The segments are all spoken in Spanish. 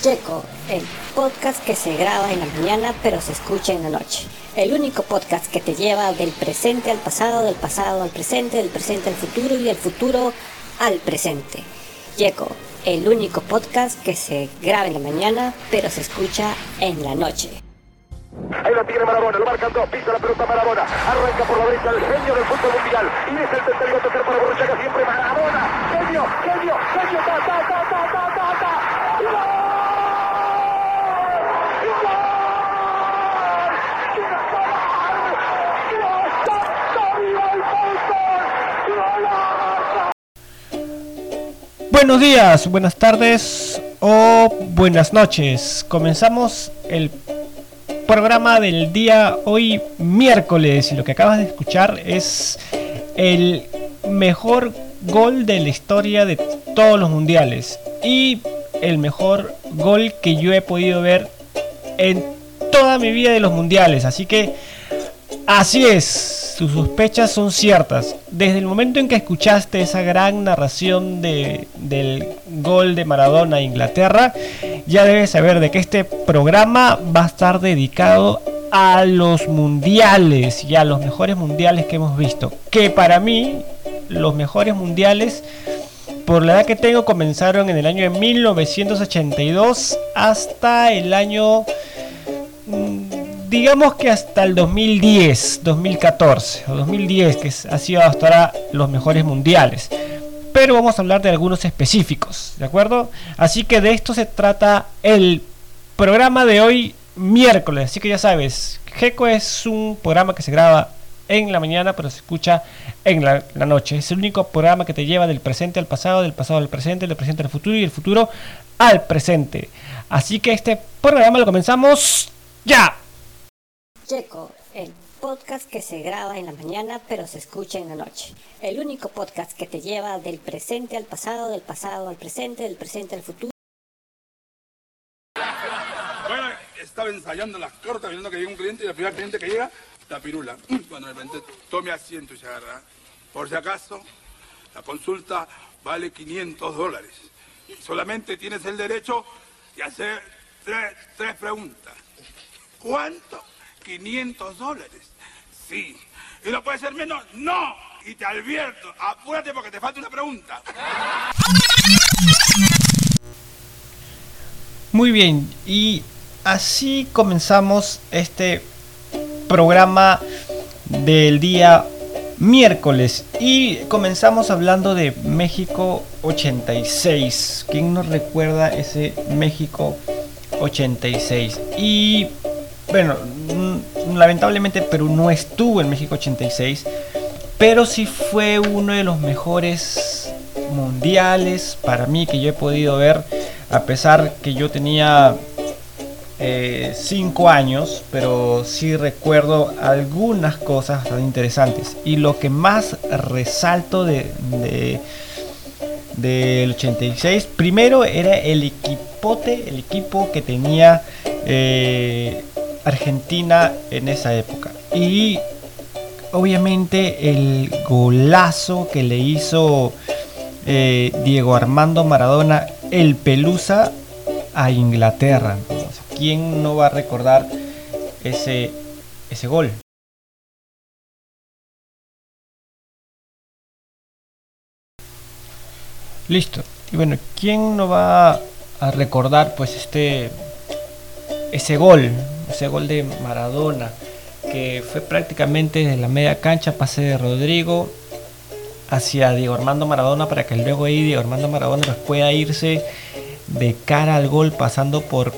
Checo, el podcast que se graba en la mañana pero se escucha en la noche. El único podcast que te lleva del presente al pasado, del pasado al presente, del presente al futuro y del futuro al presente. Checo, el único podcast que se graba en la mañana pero se escucha en la noche. Ahí la tiene Marabona, lo marcan dos, pisa la pelota Marabona, arranca por la derecha el genio del fútbol mundial y es el tercero tocar para Borruchaga siempre Marabona, genio, genio, genio, ta, ta, ta, ta, ta, ta, ta. Buenos días, buenas tardes o buenas noches. Comenzamos el programa del día hoy miércoles y lo que acabas de escuchar es el mejor gol de la historia de todos los mundiales y el mejor gol que yo he podido ver en toda mi vida de los mundiales. Así que así es, tus sospechas son ciertas. Desde el momento en que escuchaste esa gran narración de, del gol de Maradona a Inglaterra, ya debes saber de que este programa va a estar dedicado a los mundiales y a los mejores mundiales que hemos visto. Que para mí, los mejores mundiales, por la edad que tengo, comenzaron en el año de 1982 hasta el año digamos que hasta el 2010, 2014 o 2010, que ha sido hasta ahora los mejores mundiales. Pero vamos a hablar de algunos específicos, ¿de acuerdo? Así que de esto se trata el programa de hoy miércoles. Así que ya sabes, GECO es un programa que se graba en la mañana, pero se escucha en la, la, noche. Es el único programa que te lleva del presente al pasado, del pasado al presente, del presente al futuro y del futuro al presente. Así que este programa lo comenzamos ya. Checo, el podcast que se graba en la mañana pero se escucha en la noche. El único podcast que te lleva del presente al pasado, del pasado al presente, del presente al futuro. Bueno, estaba ensayando las cortas, viendo que llega un cliente y el primer cliente que llega, la pirula. Cuando de repente tome asiento y se agarra. Por si acaso, la consulta vale 500 dólares. Solamente tienes el derecho de hacer tres, tres preguntas. ¿Cuánto? 500 dólares. Sí. ¿Y no puede ser menos? No. Y te advierto, apúrate porque te falta una pregunta. Muy bien, y así comenzamos este programa del día miércoles y comenzamos hablando de México 86. ¿Quién nos recuerda ese México 86? Y bueno, lamentablemente Perú no estuvo en México 86, pero sí fue uno de los mejores mundiales para mí que yo he podido ver, a pesar que yo tenía 5 eh, años, pero sí recuerdo algunas cosas interesantes. Y lo que más resalto de, del 86, primero era el equipote, el equipo que tenía eh, Argentina en esa época. Y obviamente el golazo que le hizo eh, Diego Armando Maradona, el Pelusa, a Inglaterra. ¿Quién no va a recordar ese, ese gol? Listo. Y bueno, ¿quién no va a recordar pues este ese gol, ese gol de Maradona, que fue prácticamente desde la media cancha, pase de Rodrigo hacia Diego Armando Maradona para que luego ahí Diego Armando Maradona pueda irse de cara al gol pasando por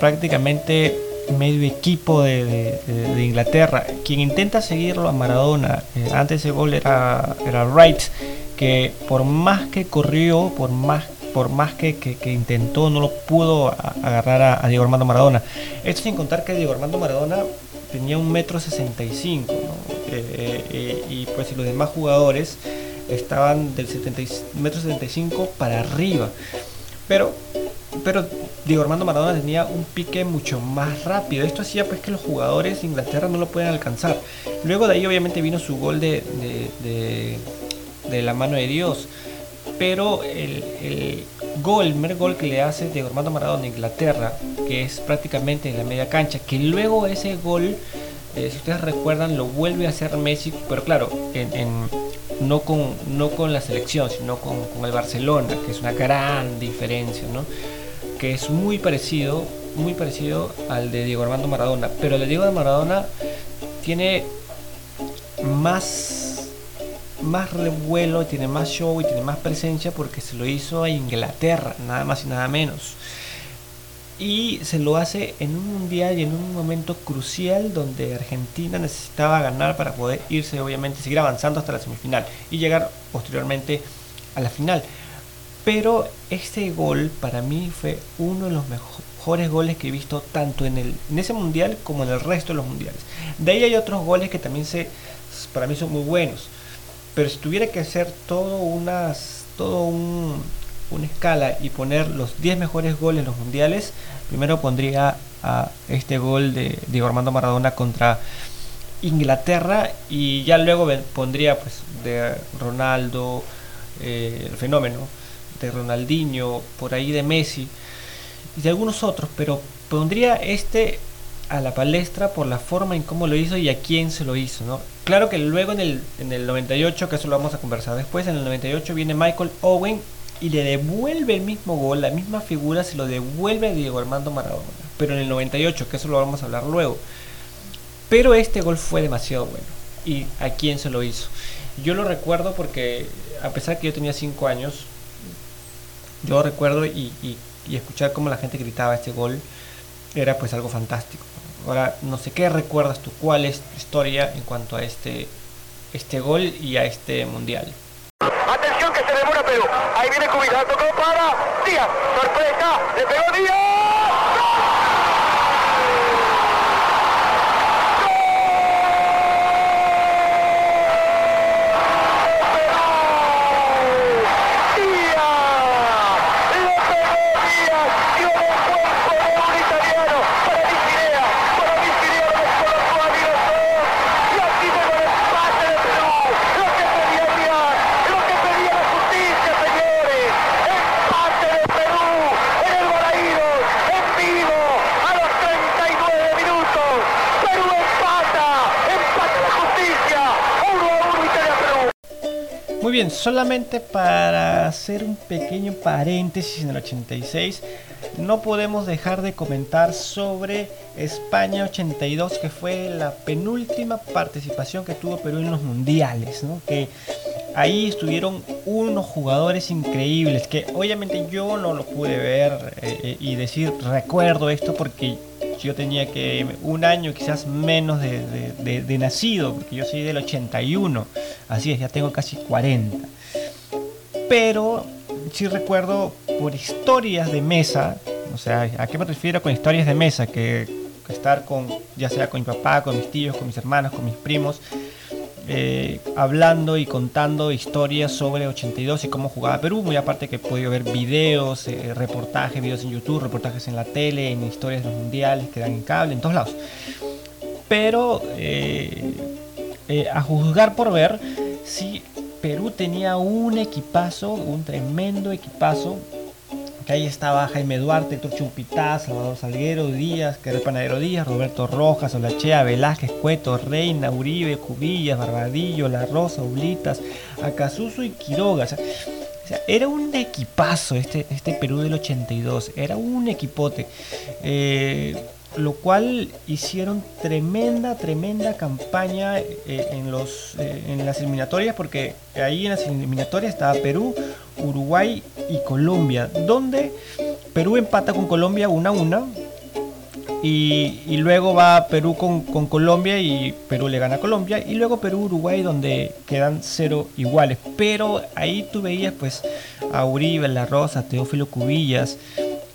prácticamente medio equipo de, Inglaterra. Quien intenta seguirlo a Maradona, eh, antes ese gol era, era Wright, que por más que corrió, por más por más que, intentó, no lo pudo agarrar a, Diego Armando Maradona. Esto sin contar que Diego Armando Maradona tenía un metro sesenta y cinco, eh, eh, y pues los demás jugadores estaban del 70, metro 75 para arriba. Pero, pero Diego Armando Maradona tenía un pique mucho más rápido. Esto hacía pues que los jugadores de Inglaterra no lo puedan alcanzar. Luego de ahí obviamente vino su gol de, de la mano de Dios pero el, gol, el primer gol que le hace de Armando Maradona a Inglaterra, que es prácticamente en la media cancha, que luego ese gol, eh, si ustedes recuerdan, lo vuelve a hacer Messi, pero claro, en, no, con, no con la selección, sino con, el Barcelona, que es una gran diferencia, ¿no? que es muy parecido, muy parecido al de Diego Armando Maradona, pero el de Diego Maradona tiene más más revuelo, tiene más show y tiene más presencia porque se lo hizo a Inglaterra, nada más y nada menos. Y se lo hace en un mundial y en un momento crucial donde Argentina necesitaba ganar para poder irse, obviamente, seguir avanzando hasta la semifinal y llegar posteriormente a la final. Pero este gol para mí fue uno de los mejores goles que he visto tanto en, el, en ese mundial como en el resto de los mundiales. De ahí hay otros goles que también se, para mí son muy buenos. Pero si tuviera que hacer todo todo un, una escala y poner los 10 mejores goles en los mundiales, primero pondría a este gol de Diego Armando Maradona contra Inglaterra y ya luego pondría pues de Ronaldo, eh, el fenómeno, de Ronaldinho, por ahí de Messi y de algunos otros, pero pondría este a la palestra por la forma en cómo lo hizo y a quién se lo hizo, ¿no? Claro que luego en el, en el 98, que eso lo vamos a conversar después, en el 98 viene Michael Owen y le devuelve el mismo gol, la misma figura, se lo devuelve a Diego Armando Maradona. Pero en el 98, que eso lo vamos a hablar luego. Pero este gol fue demasiado bueno. ¿Y a quién se lo hizo? Yo lo recuerdo porque, a pesar que yo tenía 5 años, yo recuerdo y, y, y escuchar cómo la gente gritaba este gol era pues algo fantástico. Ahora, no sé qué recuerdas tú, cuál es tu historia en cuanto a este, este gol y a este mundial. Atención que se demora Perú. Ahí viene Cubilado, tocó para Díaz. Sorpresa, le pegó Díaz. Bien, solamente para hacer un pequeño paréntesis en el 86, no podemos dejar de comentar sobre España 82, que fue la penúltima participación que tuvo Perú en los mundiales, que ahí estuvieron unos jugadores increíbles, que obviamente yo no lo pude ver eh, eh, y decir recuerdo esto porque yo tenía que un año quizás menos de, nacido, porque yo soy del 81, así es, ya tengo casi 40. Pero sí recuerdo por historias de mesa, o sea, ¿a qué me refiero con historias de mesa? Que, estar con, ya sea con mi papá, con mis tíos, con mis hermanos, con mis primos, eh, hablando y contando historias sobre 82 y cómo jugaba Perú, muy aparte que he podido ver videos, eh, reportajes, videos en YouTube, reportajes en la tele, en historias de los mundiales que dan en cable, en todos lados. Pero eh, a juzgar por ver, si Perú tenía un equipazo, un tremendo equipazo que ahí estaba Jaime Duarte, Héctor Chumpitaz, Salvador Salguero, Díaz, el Panadero Díaz, Roberto Rojas, Olachea, Velázquez, Cueto, Reina, Uribe, Cubillas, Barbadillo, La Rosa, Oblitas, Acasuso y Quiroga. O sea, era un equipazo este, este Perú del 82, era un equipote. Eh, lo cual hicieron tremenda, tremenda campaña eh, en, los, eh, en las eliminatorias, porque ahí en las eliminatorias estaba Perú, Uruguay y Colombia, donde Perú empata con Colombia 1 a 1. Y, luego va Perú con, con, Colombia y Perú le gana a Colombia. Y luego Perú-Uruguay donde quedan cero iguales. Pero ahí tú veías pues a Uribe, La Rosa, Teófilo Cubillas,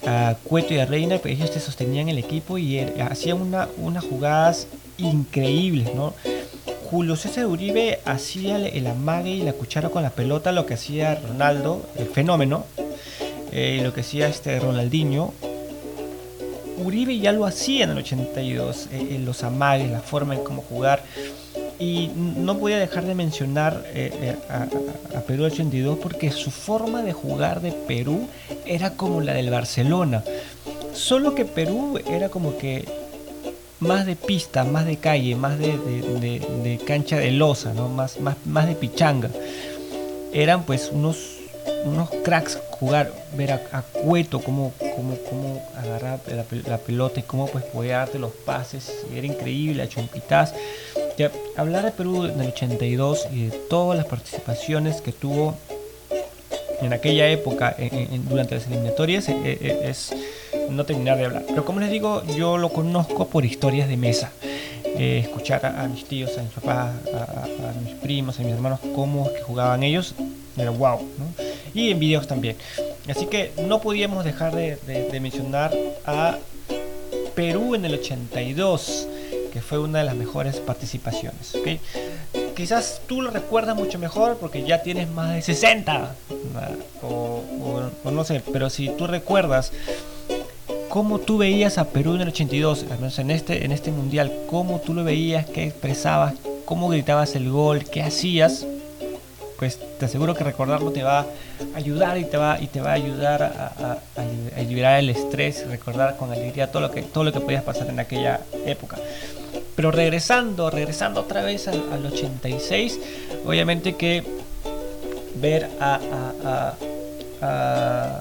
a Cueto y a Reina, pues ellos te sostenían el equipo y er, hacían una, unas jugadas increíbles, ¿no? Julio César Uribe hacía el amague y la cuchara con la pelota, lo que hacía Ronaldo, el fenómeno, eh, lo que hacía este Ronaldinho. Uribe ya lo hacía en el 82, eh, los amagues, la forma en cómo jugar. Y no podía dejar de mencionar eh, eh, a, a, Perú 82 porque su forma de jugar de Perú era como la del Barcelona. Solo que Perú era como que más de pista, más de calle, más de, cancha de losa, más, más, de pichanga. Eran pues unos, cracks jugar, ver a, Cueto cómo, cómo, agarrar la, pelota y cómo pues podía darte los pases. Era increíble, a Chumpitaz. Ya, hablar de Perú en el 82 y de todas las participaciones que tuvo en aquella época durante las eliminatorias eh, eh, es no terminar de hablar. Pero como les digo, yo lo conozco por historias de mesa. Eh, escuchar a, mis tíos, a mis papás, a, mis primos, a mis hermanos, cómo que jugaban ellos, era wow. Y en videos también. Así que no podíamos dejar de, mencionar a Perú en el 82, que fue una de las mejores participaciones. Quizás tú lo recuerdas mucho mejor porque ya tienes más de 60, o no sé, pero si tú recuerdas cómo tú veías a Perú en el 82, al menos en este, en este mundial, cómo tú lo veías, qué expresabas, cómo gritabas el gol, qué hacías, pues te aseguro que recordarlo te va a ayudar y te va, y te va a ayudar a, liberar el estrés, recordar con alegría todo lo que, todo lo que podías pasar en aquella época. Pero regresando, regresando otra vez al, al 86, obviamente que ver a, a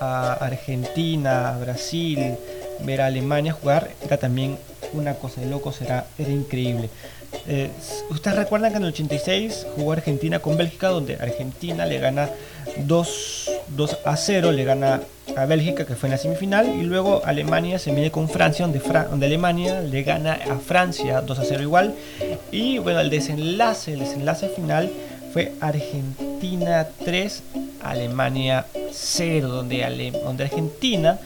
a Argentina, a Brasil, ver a Alemania jugar era también una cosa de locos, era, era increíble. Eh, Ustedes recuerdan que en el 86 jugó Argentina con Bélgica, donde Argentina le gana 2, 2 a 0, le gana a Bélgica, que fue en la semifinal, y luego Alemania se mide con Francia, donde, donde Alemania le gana a Francia 2 a 0 igual. Y bueno, el desenlace, el desenlace final fue Argentina 3, Alemania 0, donde, donde Argentina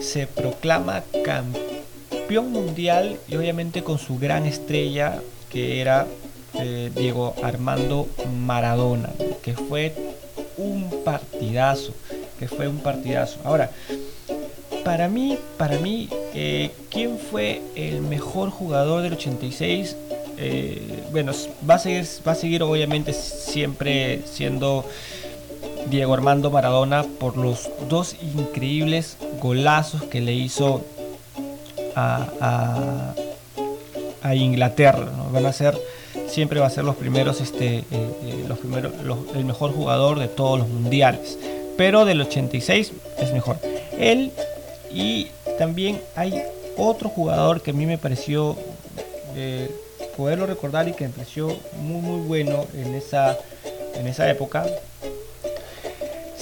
se proclama campeón mundial y obviamente con su gran estrella que era eh, Diego Armando Maradona, que fue un partidazo, que fue un partidazo. Ahora, para mí, para mí, eh, ¿quién fue el mejor jugador del 86? Eh, bueno, va a seguir, va a seguir obviamente siempre siendo Diego Armando Maradona por los dos increíbles golazos que le hizo a, Inglaterra. Van a ser, siempre va a ser los primeros, este, eh, eh, los primeros, el mejor jugador de todos los mundiales. Pero del 86 es mejor. Él y también hay otro jugador que a mí me pareció eh, poderlo recordar y que me pareció muy muy bueno en esa, en esa época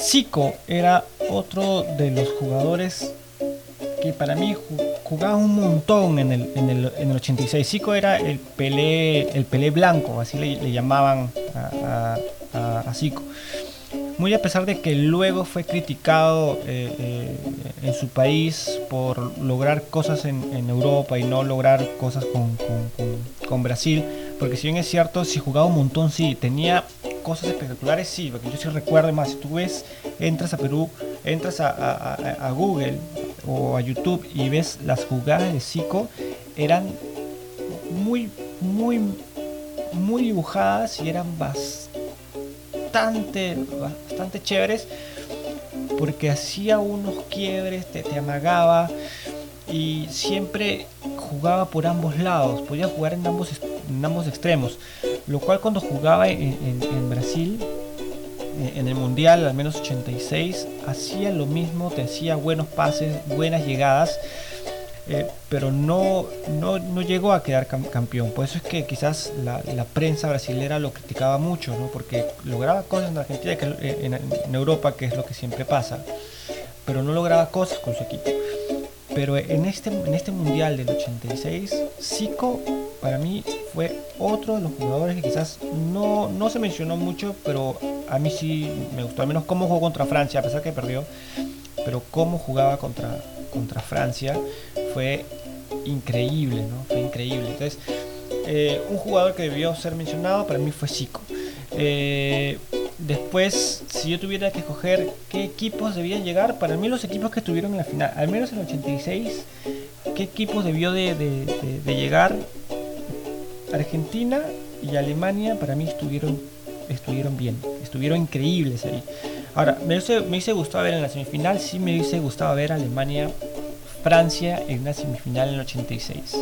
Zico era otro de los jugadores que para mí jugaba un montón en el, en el, en el 86. Zico era el Pelé, el Pelé blanco, así le, llamaban a, Zico. Muy a pesar de que luego fue criticado eh, eh, en su país por lograr cosas en, Europa y no lograr cosas con, con Brasil, porque si bien es cierto, si jugaba un montón, sí, tenía cosas espectaculares, sí, porque yo sí recuerdo más, si tú ves, entras a Perú, entras a, Google o a YouTube y ves las jugadas de Zico, eran muy, muy, muy dibujadas y eran bastante, bastante chéveres, porque hacía unos quiebres, te, te amagaba y siempre jugaba por ambos lados, podía jugar en ambos, en ambos extremos, lo cual cuando jugaba en, Brasil, eh, en el Mundial, al menos 86, hacía lo mismo, te hacía buenos pases, buenas llegadas, eh, pero no, no, no, llegó a quedar campeón. Por eso es que quizás la, prensa brasilera lo criticaba mucho, ¿no? porque lograba cosas en Argentina, que, en, en Europa, que es lo que siempre pasa, pero no lograba cosas con su equipo. Pero en este, en este mundial del 86, Zico para mí fue otro de los jugadores que quizás no, no se mencionó mucho, pero a mí sí me gustó. Al menos cómo jugó contra Francia, a pesar que perdió. Pero cómo jugaba contra, contra Francia fue increíble, ¿no? Fue increíble. Entonces, eh, un jugador que debió ser mencionado para mí fue Zico. Eh, Después, si yo tuviera que escoger qué equipos debían llegar, para mí los equipos que estuvieron en la final, al menos en el 86, qué equipos debió de, llegar Argentina y Alemania para mí estuvieron, estuvieron bien, estuvieron increíbles ahí. Ahora, me hubiese, me hubiese gustado ver en la semifinal, sí me hubiese gustado ver Alemania, Francia en una semifinal en el 86.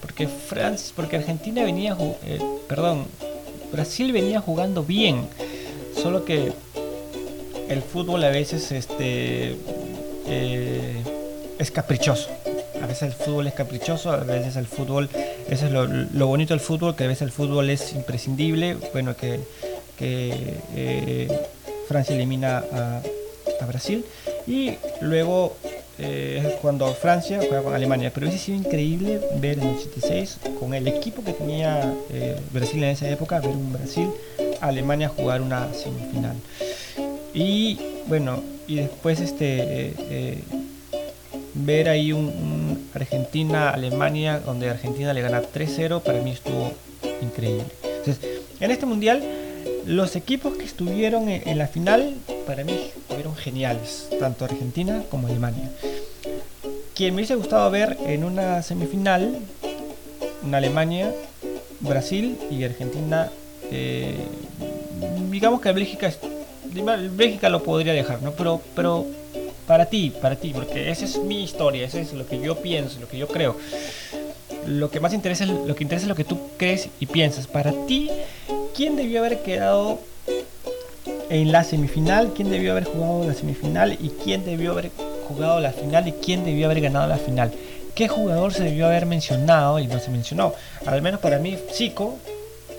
Porque, Francia, porque Argentina venía, eh, perdón, Brasil venía jugando bien, solo que el fútbol a veces este, eh, es caprichoso. A veces el fútbol es caprichoso, a veces el fútbol, eso es lo, bonito del fútbol, que a veces el fútbol es imprescindible. Bueno, que, eh, Francia elimina a, Brasil y luego eh, cuando Francia juega con Alemania. Pero hubiese sido increíble ver en el 86, con el equipo que tenía Brasil en esa época, ver un Brasil-Alemania jugar una semifinal. Y bueno, y después este eh, ver ahí un, Argentina-Alemania donde Argentina le gana 3-0 para mí estuvo increíble. Entonces, en este mundial los equipos que estuvieron en, la final para mí fueron geniales, tanto Argentina como Alemania. Quien me hubiese gustado ver en una semifinal, una Alemania, Brasil y Argentina, eh, digamos que Bélgica Bélgica lo podría dejar, ¿no? Pero, pero para ti, para ti, porque esa es mi historia, eso es lo que yo pienso, lo que yo creo. Lo que más interesa es lo que interesa es lo que tú crees y piensas. Para ti, ¿quién debió haber quedado en la semifinal? ¿Quién debió haber jugado la semifinal? ¿Y quién debió haber jugado la final? ¿Y quién debió haber ganado la final? ¿Qué jugador se debió haber mencionado y no se mencionó? Al menos para mí, Zico,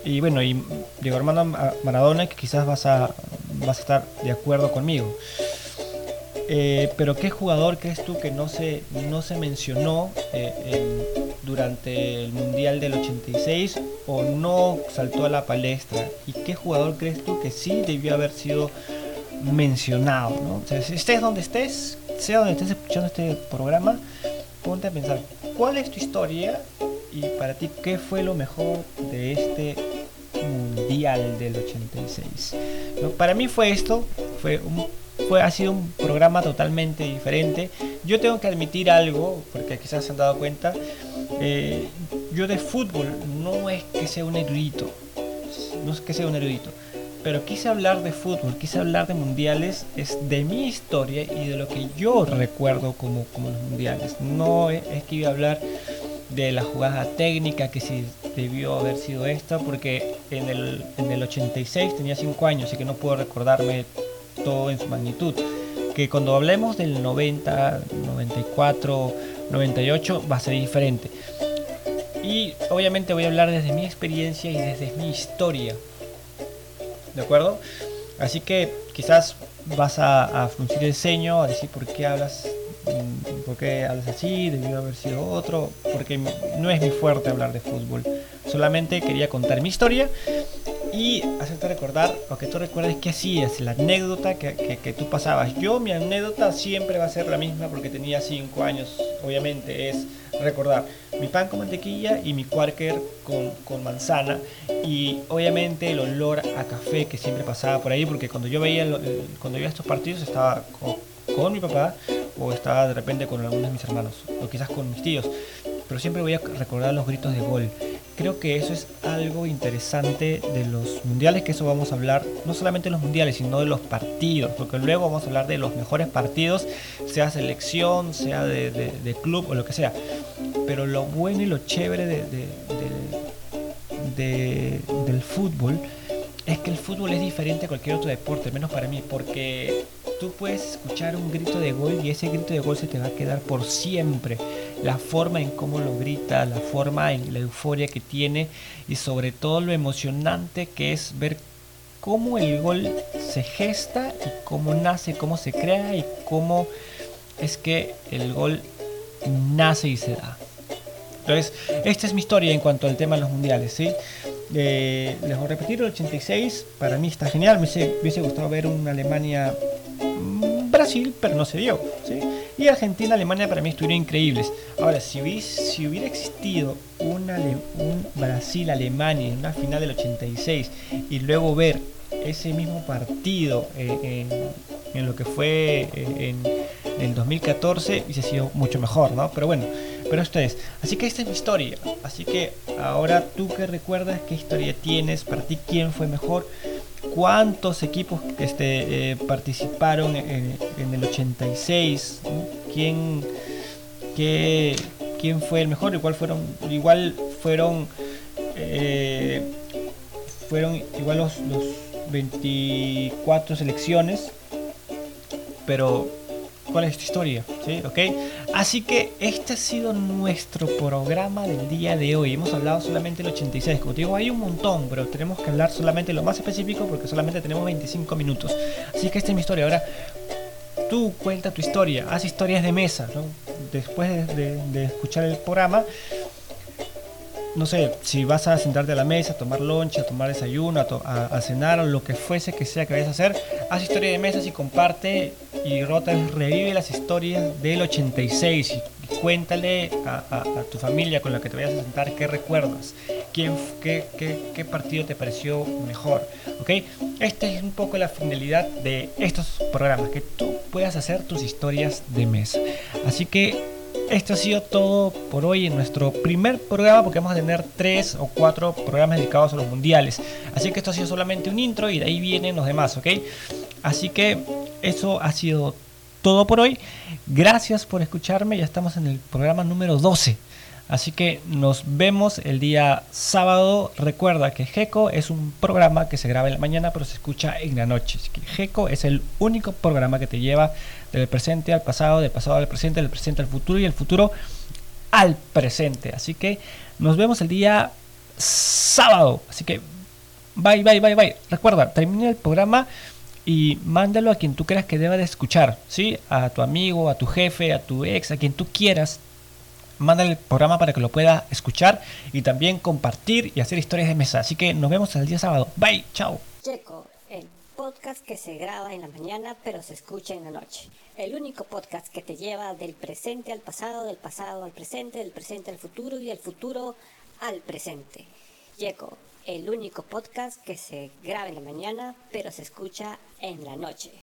y bueno, y Diego Armando Maradona, que quizás vas a, vas a estar de acuerdo conmigo. Eh, pero ¿qué jugador crees tú que no se, no se mencionó eh, durante el Mundial del 86 o no saltó a la palestra? ¿Y qué jugador crees tú que sí debió haber sido mencionado? ¿no? si estés donde estés, sea donde estés escuchando este programa, ponte a pensar, ¿cuál es tu historia? Y para ti, ¿qué fue lo mejor de este Mundial del 86. Para mí fue esto, fue un, ha sido un programa totalmente diferente. Yo tengo que admitir algo, porque quizás se han dado cuenta, eh, yo de fútbol no es que sea un erudito, no es que sea un erudito, pero quise hablar de fútbol, quise hablar de mundiales, es de mi historia y de lo que yo recuerdo como, como los mundiales. No es, que iba a hablar de la jugada técnica, que si debió haber sido esta, porque en el, en el 86 tenía 5 años, y que no puedo recordarme todo en su magnitud. Que cuando hablemos del 90, 94, 98 va a ser diferente. Y obviamente voy a hablar desde mi experiencia y desde mi historia. ¿De acuerdo? Así que quizás vas a, a fruncir el ceño, a decir por qué hablas Mm, ¿por qué hablas así? Debió haber sido otro, porque no es mi fuerte hablar de fútbol. Solamente quería contar mi historia y hacerte recordar lo que tú recuerdes que hacías, la anécdota que, que, tú pasabas. Yo, mi anécdota siempre va a ser la misma porque tenía 5 años, obviamente, es recordar mi pan con mantequilla y mi quarker con, con, manzana y obviamente el olor a café que siempre pasaba por ahí porque cuando yo veía, cuando veía estos partidos estaba con, con mi papá o estaba de repente con algunos de mis hermanos, o quizás con mis tíos, pero siempre voy a recordar los gritos de gol. Creo que eso es algo interesante de los mundiales, que eso vamos a hablar, no solamente de los mundiales, sino de los partidos, porque luego vamos a hablar de los mejores partidos, sea selección, sea de, club o lo que sea. Pero lo bueno y lo chévere del fútbol es que el fútbol es diferente a cualquier otro deporte, menos para mí, porque tú puedes escuchar un grito de gol y ese grito de gol se te va a quedar por siempre. La forma en cómo lo grita, la forma en la euforia que tiene y sobre todo lo emocionante que es ver cómo el gol se gesta y cómo nace, cómo se crea y cómo es que el gol nace y se da. Entonces, esta es mi historia en cuanto al tema de los mundiales, ¿sí? Eh, les voy a repetir, el 86 para mí está genial, me hubiese, gustado ver una Alemania Brasil, pero no se dio. ¿sí? Y Argentina, Alemania para mí estuvieron increíbles. Ahora, si hubiera, si hubiera existido un Brasil-Alemania en una final del 86 y luego ver ese mismo partido eh, en, lo que fue eh, en, en 2014, hubiese sido mucho mejor, ¿no? Pero bueno, pero esto es. Así que esta es mi historia. Así que ahora tú que recuerdas qué historia tienes, para ti quién fue mejor, cuántos equipos este, eh, participaron en, el 86, quién, qué, quién fue el mejor, igual fueron, igual fueron, eh, fueron igual los, los 24 selecciones, pero cuál es tu historia, ¿sí? ¿Ok? Así que este ha sido nuestro programa del día de hoy. Hemos hablado solamente del 86. Como te digo, hay un montón, pero tenemos que hablar solamente lo más específico porque solamente tenemos 25 minutos. Así que esta es mi historia. Ahora, tú cuenta tu historia, haz historias de mesa, ¿no? Después de, escuchar el programa, no sé, si vas a sentarte a la mesa, a tomar lonche, a tomar desayuno, a, cenar o lo que fuese que sea que vayas a hacer, haz historia de mesas y comparte y rota, revive las historias del 86 y cuéntale a, tu familia con la que te vayas a sentar qué recuerdas, quién, qué, qué, partido te pareció mejor, ¿ok? Esta es un poco la finalidad de estos programas, que tú puedas hacer tus historias de mesa. Así que esto ha sido todo por hoy en nuestro primer programa porque vamos a tener tres o cuatro programas dedicados a los mundiales. Así que esto ha sido solamente un intro y de ahí vienen los demás, ¿ok? Así que eso ha sido todo por hoy. Gracias por escucharme. Ya estamos en el programa número 12. Así que nos vemos el día sábado. Recuerda que GECO es un programa que se graba en la mañana pero se escucha en la noche. Así que GECO es el único programa que te lleva del presente al pasado, del pasado al presente, del presente al futuro y el futuro al presente. Así que nos vemos el día sábado. Así que bye, bye, bye, bye. Recuerda, termina el programa y mándalo a quien tú creas que deba de escuchar, ¿sí? A tu amigo, a tu jefe, a tu ex, a quien tú quieras mándale el programa para que lo pueda escuchar y también compartir y hacer historias de mesa. Así que nos vemos el día sábado. Bye, chao. Checo, el podcast que se graba en la mañana pero se escucha en la noche. El único podcast que te lleva del presente al pasado, del pasado al presente, del presente al futuro y del futuro al presente. Checo, el único podcast que se graba en la mañana pero se escucha en la noche.